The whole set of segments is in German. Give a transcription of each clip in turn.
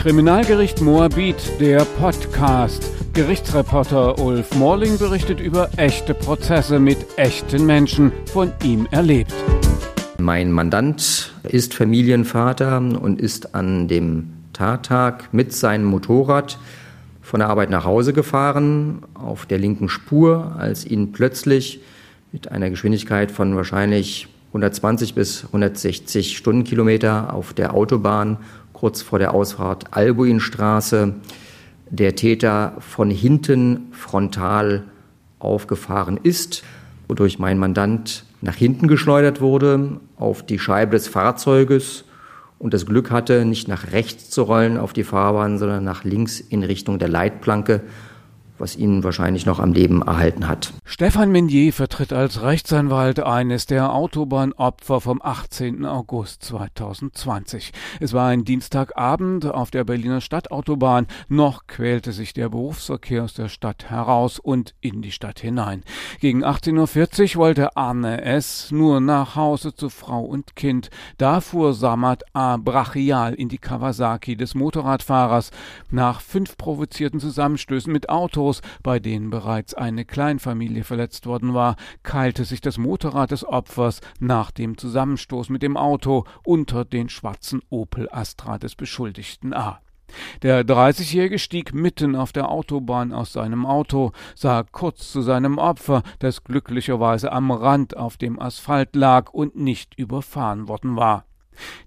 Kriminalgericht Moabit, der Podcast. Gerichtsreporter Ulf Morling berichtet über echte Prozesse mit echten Menschen, von ihm erlebt. Mein Mandant ist Familienvater und ist an dem Tattag mit seinem Motorrad von der Arbeit nach Hause gefahren, auf der linken Spur, als ihn plötzlich mit einer Geschwindigkeit von wahrscheinlich 120 bis 160 Stundenkilometer auf der Autobahn kurz vor der Ausfahrt. Albuinstraße der Täter von hinten frontal aufgefahren ist, wodurch mein Mandant nach hinten geschleudert wurde auf die Scheibe des Fahrzeuges und das Glück hatte, nicht nach rechts zu rollen auf die Fahrbahn, sondern nach links in Richtung der Leitplanke was ihn wahrscheinlich noch am Leben erhalten hat. Stefan Menier vertritt als Rechtsanwalt eines der Autobahnopfer vom 18. August 2020. Es war ein Dienstagabend auf der Berliner Stadtautobahn. Noch quälte sich der Berufsverkehr aus der Stadt heraus und in die Stadt hinein. Gegen 18.40 Uhr wollte Arne S. nur nach Hause zu Frau und Kind. Da fuhr Samad A. brachial in die Kawasaki des Motorradfahrers. Nach fünf provozierten Zusammenstößen mit Autos Autos, bei denen bereits eine Kleinfamilie verletzt worden war, keilte sich das Motorrad des Opfers nach dem Zusammenstoß mit dem Auto unter den schwarzen Opel Astra des Beschuldigten A. Der 30-Jährige stieg mitten auf der Autobahn aus seinem Auto, sah kurz zu seinem Opfer, das glücklicherweise am Rand auf dem Asphalt lag und nicht überfahren worden war.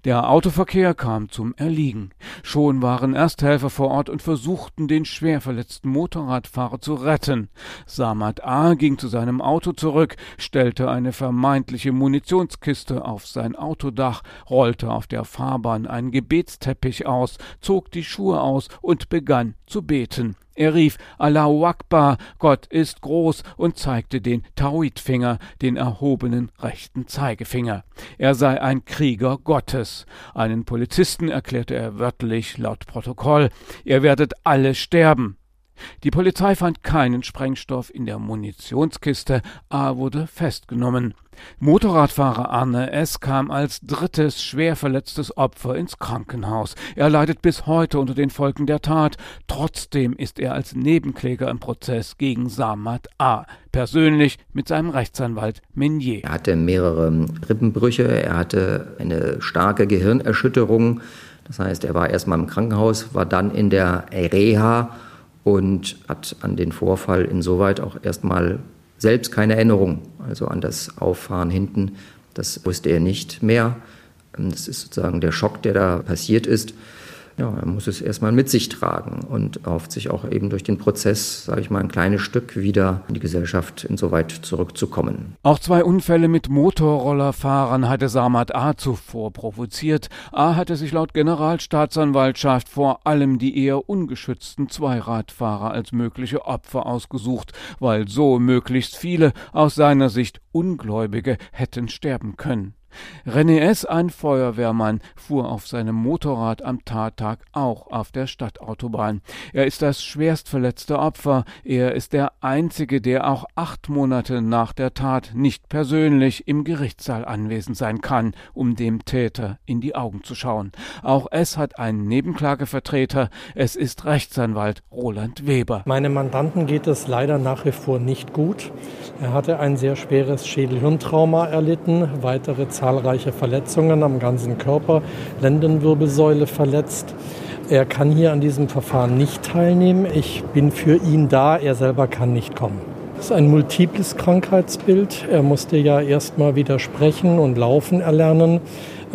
Der Autoverkehr kam zum Erliegen. Schon waren Ersthelfer vor Ort und versuchten, den schwer verletzten Motorradfahrer zu retten. Samad A. ging zu seinem Auto zurück, stellte eine vermeintliche Munitionskiste auf sein Autodach, rollte auf der Fahrbahn einen Gebetsteppich aus, zog die Schuhe aus und begann zu beten. Er rief Allahu Akbar, Gott ist groß und zeigte den Tauhidfinger, den erhobenen rechten Zeigefinger. Er sei ein Krieger Gottes. Einen Polizisten erklärte er wörtlich laut Protokoll, ihr werdet alle sterben. Die Polizei fand keinen Sprengstoff in der Munitionskiste, A wurde festgenommen. Motorradfahrer Arne S. kam als drittes schwer verletztes Opfer ins Krankenhaus. Er leidet bis heute unter den Folgen der Tat. Trotzdem ist er als Nebenkläger im Prozess gegen Samad A. Persönlich mit seinem Rechtsanwalt Menier. Er hatte mehrere Rippenbrüche, er hatte eine starke Gehirnerschütterung. Das heißt, er war erstmal im Krankenhaus, war dann in der Reha und hat an den Vorfall insoweit auch erstmal selbst keine Erinnerung, also an das Auffahren hinten. Das wusste er nicht mehr. Das ist sozusagen der Schock, der da passiert ist ja, er muss es erstmal mit sich tragen und hofft sich auch eben durch den Prozess, sage ich mal, ein kleines Stück wieder in die Gesellschaft insoweit zurückzukommen. Auch zwei Unfälle mit Motorrollerfahrern hatte Samad A. zuvor provoziert. A. hatte sich laut Generalstaatsanwaltschaft vor allem die eher ungeschützten Zweiradfahrer als mögliche Opfer ausgesucht, weil so möglichst viele aus seiner Sicht Ungläubige hätten sterben können. René S., ein Feuerwehrmann, fuhr auf seinem Motorrad am Tattag auch auf der Stadtautobahn. Er ist das schwerst verletzte Opfer. Er ist der Einzige, der auch acht Monate nach der Tat nicht persönlich im Gerichtssaal anwesend sein kann, um dem Täter in die Augen zu schauen. Auch S. hat einen Nebenklagevertreter. Es ist Rechtsanwalt Roland Weber. Meinem Mandanten geht es leider nach wie vor nicht gut. Er hatte ein sehr schweres Schädelhirntrauma erlitten, weitere zahlreiche Verletzungen am ganzen Körper, Lendenwirbelsäule verletzt. Er kann hier an diesem Verfahren nicht teilnehmen. Ich bin für ihn da, er selber kann nicht kommen. Es ist ein multiples Krankheitsbild. Er musste ja erst mal wieder sprechen und laufen erlernen.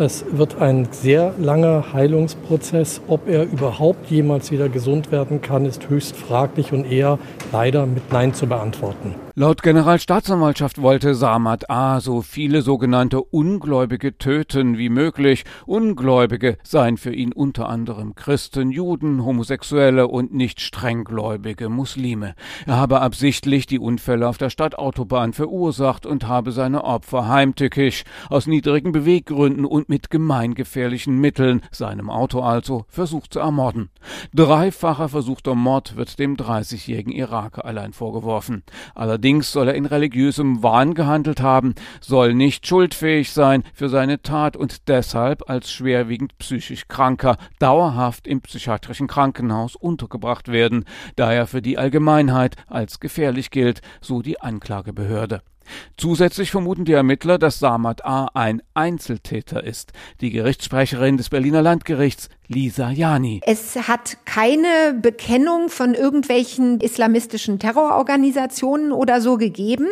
Es wird ein sehr langer Heilungsprozess. Ob er überhaupt jemals wieder gesund werden kann, ist höchst fraglich und eher leider mit Nein zu beantworten. Laut Generalstaatsanwaltschaft wollte Samad A. so viele sogenannte Ungläubige töten wie möglich. Ungläubige seien für ihn unter anderem Christen, Juden, Homosexuelle und nicht strenggläubige Muslime. Er habe absichtlich die Unfälle auf der Stadtautobahn verursacht und habe seine Opfer heimtückisch, aus niedrigen Beweggründen und mit gemeingefährlichen Mitteln, seinem Auto also, versucht zu ermorden. Dreifacher versuchter Mord wird dem 30-jährigen Iraker allein vorgeworfen. Allerdings soll er in religiösem Wahn gehandelt haben, soll nicht schuldfähig sein für seine Tat und deshalb als schwerwiegend psychisch Kranker dauerhaft im psychiatrischen Krankenhaus untergebracht werden, da er für die Allgemeinheit als gefährlich gilt, so die Anklagebehörde. Zusätzlich vermuten die Ermittler, dass Samad A. ein Einzeltäter ist. Die Gerichtssprecherin des Berliner Landgerichts, Lisa Jani. Es hat keine Bekennung von irgendwelchen islamistischen Terrororganisationen oder so gegeben.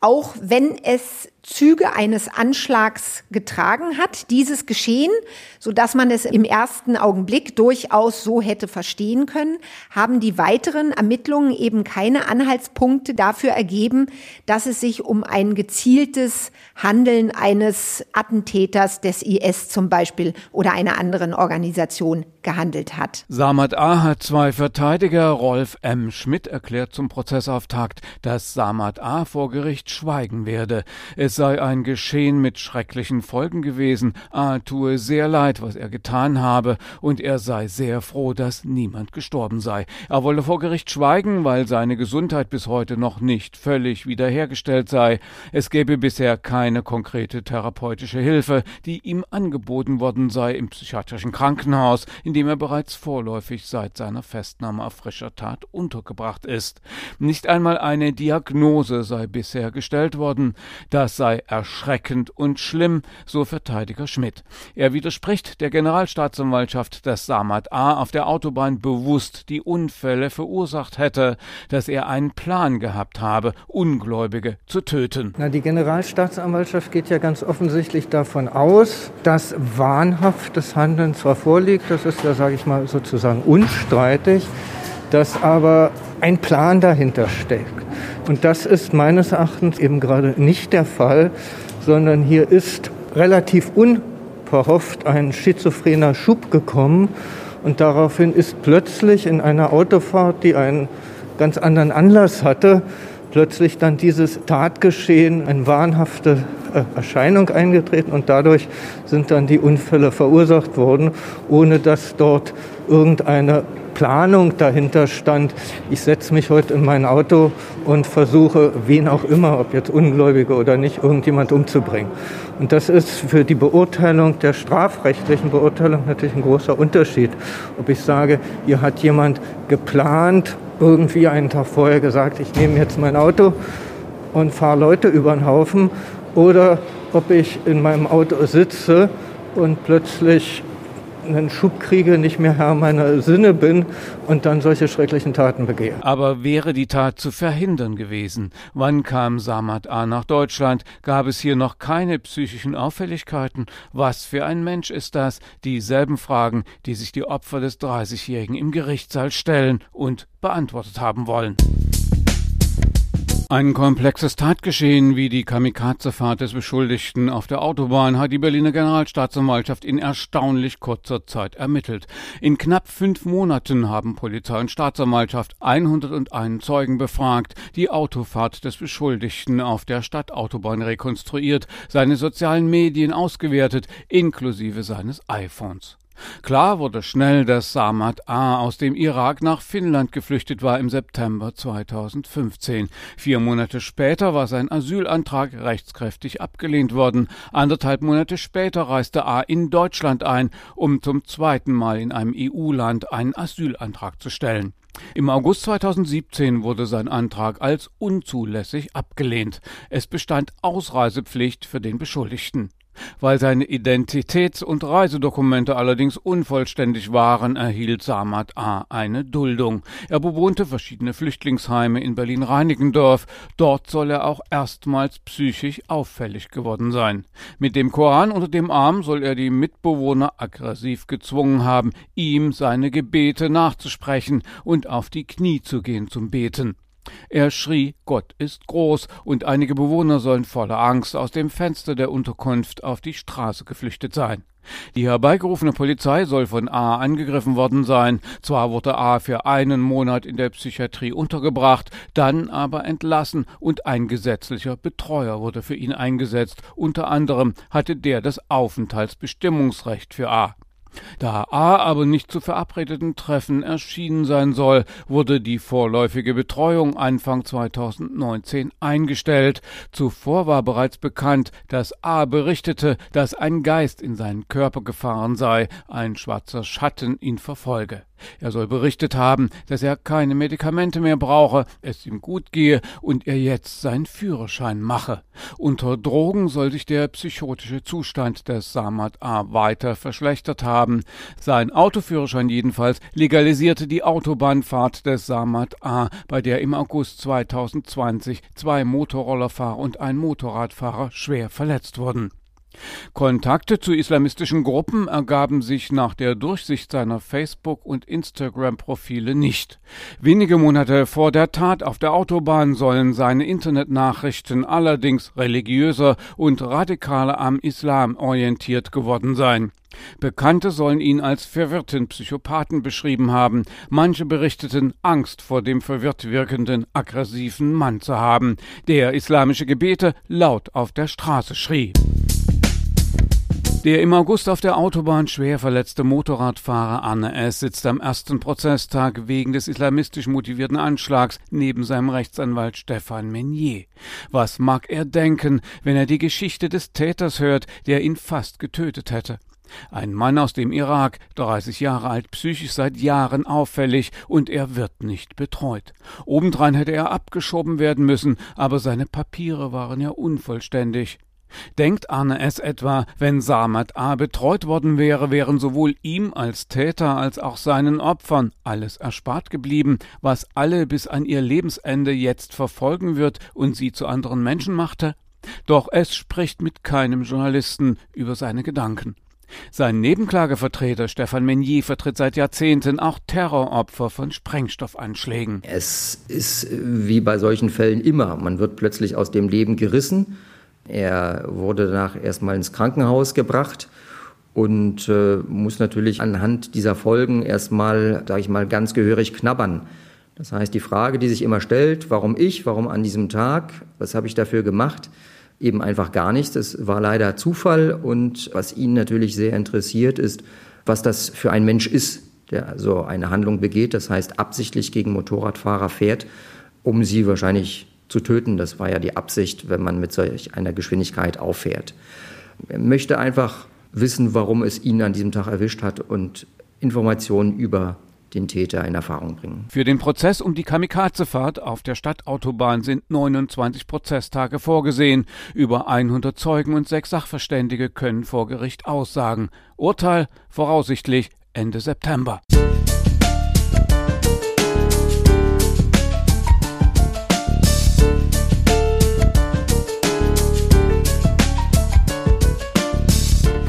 Auch wenn es Züge eines Anschlags getragen hat, dieses Geschehen, so dass man es im ersten Augenblick durchaus so hätte verstehen können, haben die weiteren Ermittlungen eben keine Anhaltspunkte dafür ergeben, dass es sich um ein gezieltes Handeln eines Attentäters des IS zum Beispiel oder einer anderen Organisation gehandelt hat. Samad A. hat zwei Verteidiger. Rolf M. Schmidt erklärt zum Prozessauftakt, dass Samad A. vor Gericht schweigen werde. Es sei ein Geschehen mit schrecklichen Folgen gewesen, A tue sehr leid, was er getan habe, und er sei sehr froh, dass niemand gestorben sei. Er wolle vor Gericht schweigen, weil seine Gesundheit bis heute noch nicht völlig wiederhergestellt sei. Es gäbe bisher keine konkrete therapeutische Hilfe, die ihm angeboten worden sei im psychiatrischen Krankenhaus, in dem er bereits vorläufig seit seiner Festnahme auf frischer Tat untergebracht ist. Nicht einmal eine Diagnose sei bisher gestellt worden. Das sei sei erschreckend und schlimm, so Verteidiger Schmidt. Er widerspricht der Generalstaatsanwaltschaft, dass Samad A. auf der Autobahn bewusst die Unfälle verursacht hätte, dass er einen Plan gehabt habe, Ungläubige zu töten. Na, die Generalstaatsanwaltschaft geht ja ganz offensichtlich davon aus, dass wahnhaftes Handeln zwar vorliegt, das ist ja, sage ich mal, sozusagen unstreitig, dass aber ein Plan dahinter steckt. Und das ist meines Erachtens eben gerade nicht der Fall, sondern hier ist relativ unverhofft ein schizophrener Schub gekommen und daraufhin ist plötzlich in einer Autofahrt, die einen ganz anderen Anlass hatte, plötzlich dann dieses Tatgeschehen, eine wahnhafte äh, Erscheinung eingetreten und dadurch sind dann die Unfälle verursacht worden, ohne dass dort irgendeine Planung dahinter stand, ich setze mich heute in mein Auto und versuche, wen auch immer, ob jetzt Ungläubige oder nicht, irgendjemand umzubringen. Und das ist für die Beurteilung der strafrechtlichen Beurteilung natürlich ein großer Unterschied. Ob ich sage, hier hat jemand geplant, irgendwie einen Tag vorher gesagt, ich nehme jetzt mein Auto und fahre Leute über den Haufen, oder ob ich in meinem Auto sitze und plötzlich einen Schub kriege, nicht mehr Herr meiner Sinne bin und dann solche schrecklichen Taten begehe. Aber wäre die Tat zu verhindern gewesen? Wann kam Samad A. nach Deutschland? Gab es hier noch keine psychischen Auffälligkeiten? Was für ein Mensch ist das? Dieselben Fragen, die sich die Opfer des 30-Jährigen im Gerichtssaal stellen und beantwortet haben wollen. Ein komplexes Tatgeschehen wie die Kamikazefahrt des Beschuldigten auf der Autobahn hat die Berliner Generalstaatsanwaltschaft in erstaunlich kurzer Zeit ermittelt. In knapp fünf Monaten haben Polizei und Staatsanwaltschaft 101 Zeugen befragt, die Autofahrt des Beschuldigten auf der Stadtautobahn rekonstruiert, seine sozialen Medien ausgewertet, inklusive seines iPhones. Klar wurde schnell, dass Samad A. aus dem Irak nach Finnland geflüchtet war im September 2015. Vier Monate später war sein Asylantrag rechtskräftig abgelehnt worden. Anderthalb Monate später reiste A. in Deutschland ein, um zum zweiten Mal in einem EU-Land einen Asylantrag zu stellen. Im August 2017 wurde sein Antrag als unzulässig abgelehnt. Es bestand Ausreisepflicht für den Beschuldigten. Weil seine Identitäts- und Reisedokumente allerdings unvollständig waren, erhielt Samad A. eine Duldung. Er bewohnte verschiedene Flüchtlingsheime in Berlin-Reinickendorf. Dort soll er auch erstmals psychisch auffällig geworden sein. Mit dem Koran unter dem Arm soll er die Mitbewohner aggressiv gezwungen haben, ihm seine Gebete nachzusprechen und auf die Knie zu gehen zum Beten. Er schrie, Gott ist groß, und einige Bewohner sollen voller Angst aus dem Fenster der Unterkunft auf die Straße geflüchtet sein. Die herbeigerufene Polizei soll von A angegriffen worden sein. Zwar wurde A für einen Monat in der Psychiatrie untergebracht, dann aber entlassen und ein gesetzlicher Betreuer wurde für ihn eingesetzt. Unter anderem hatte der das Aufenthaltsbestimmungsrecht für A. Da A aber nicht zu verabredeten Treffen erschienen sein soll, wurde die vorläufige Betreuung Anfang 2019 eingestellt. Zuvor war bereits bekannt, dass A berichtete, dass ein Geist in seinen Körper gefahren sei, ein schwarzer Schatten ihn verfolge. Er soll berichtet haben, dass er keine Medikamente mehr brauche, es ihm gut gehe und er jetzt seinen Führerschein mache. Unter Drogen soll sich der psychotische Zustand des Samad A weiter verschlechtert haben. Sein Autoführerschein jedenfalls legalisierte die Autobahnfahrt des Samad A, bei der im August 2020 zwei Motorrollerfahrer und ein Motorradfahrer schwer verletzt wurden. Kontakte zu islamistischen Gruppen ergaben sich nach der Durchsicht seiner Facebook- und Instagram-Profile nicht. Wenige Monate vor der Tat auf der Autobahn sollen seine Internetnachrichten allerdings religiöser und radikaler am Islam orientiert geworden sein. Bekannte sollen ihn als verwirrten Psychopathen beschrieben haben. Manche berichteten, Angst vor dem verwirrt wirkenden, aggressiven Mann zu haben, der islamische Gebete laut auf der Straße schrie. Der im August auf der Autobahn schwer verletzte Motorradfahrer Anne S. sitzt am ersten Prozesstag wegen des islamistisch motivierten Anschlags neben seinem Rechtsanwalt Stefan Menier. Was mag er denken, wenn er die Geschichte des Täters hört, der ihn fast getötet hätte? Ein Mann aus dem Irak, 30 Jahre alt, psychisch seit Jahren auffällig und er wird nicht betreut. Obendrein hätte er abgeschoben werden müssen, aber seine Papiere waren ja unvollständig. Denkt Arne S. etwa, wenn Samat A. betreut worden wäre, wären sowohl ihm als Täter als auch seinen Opfern alles erspart geblieben, was alle bis an ihr Lebensende jetzt verfolgen wird und sie zu anderen Menschen machte? Doch es spricht mit keinem Journalisten über seine Gedanken. Sein Nebenklagevertreter Stefan Menier vertritt seit Jahrzehnten auch Terroropfer von Sprengstoffanschlägen. Es ist wie bei solchen Fällen immer. Man wird plötzlich aus dem Leben gerissen er wurde danach erstmal ins Krankenhaus gebracht und äh, muss natürlich anhand dieser Folgen erstmal, sage ich mal, ganz gehörig knabbern. Das heißt, die Frage, die sich immer stellt, warum ich, warum an diesem Tag, was habe ich dafür gemacht, eben einfach gar nichts. Es war leider Zufall und was ihn natürlich sehr interessiert ist, was das für ein Mensch ist, der so eine Handlung begeht, das heißt absichtlich gegen Motorradfahrer fährt, um sie wahrscheinlich zu töten. Das war ja die Absicht, wenn man mit solch einer Geschwindigkeit auffährt. Er möchte einfach wissen, warum es ihn an diesem Tag erwischt hat und Informationen über den Täter in Erfahrung bringen. Für den Prozess um die Kamikazefahrt auf der Stadtautobahn sind 29 Prozesstage vorgesehen. Über 100 Zeugen und sechs Sachverständige können vor Gericht aussagen. Urteil voraussichtlich Ende September.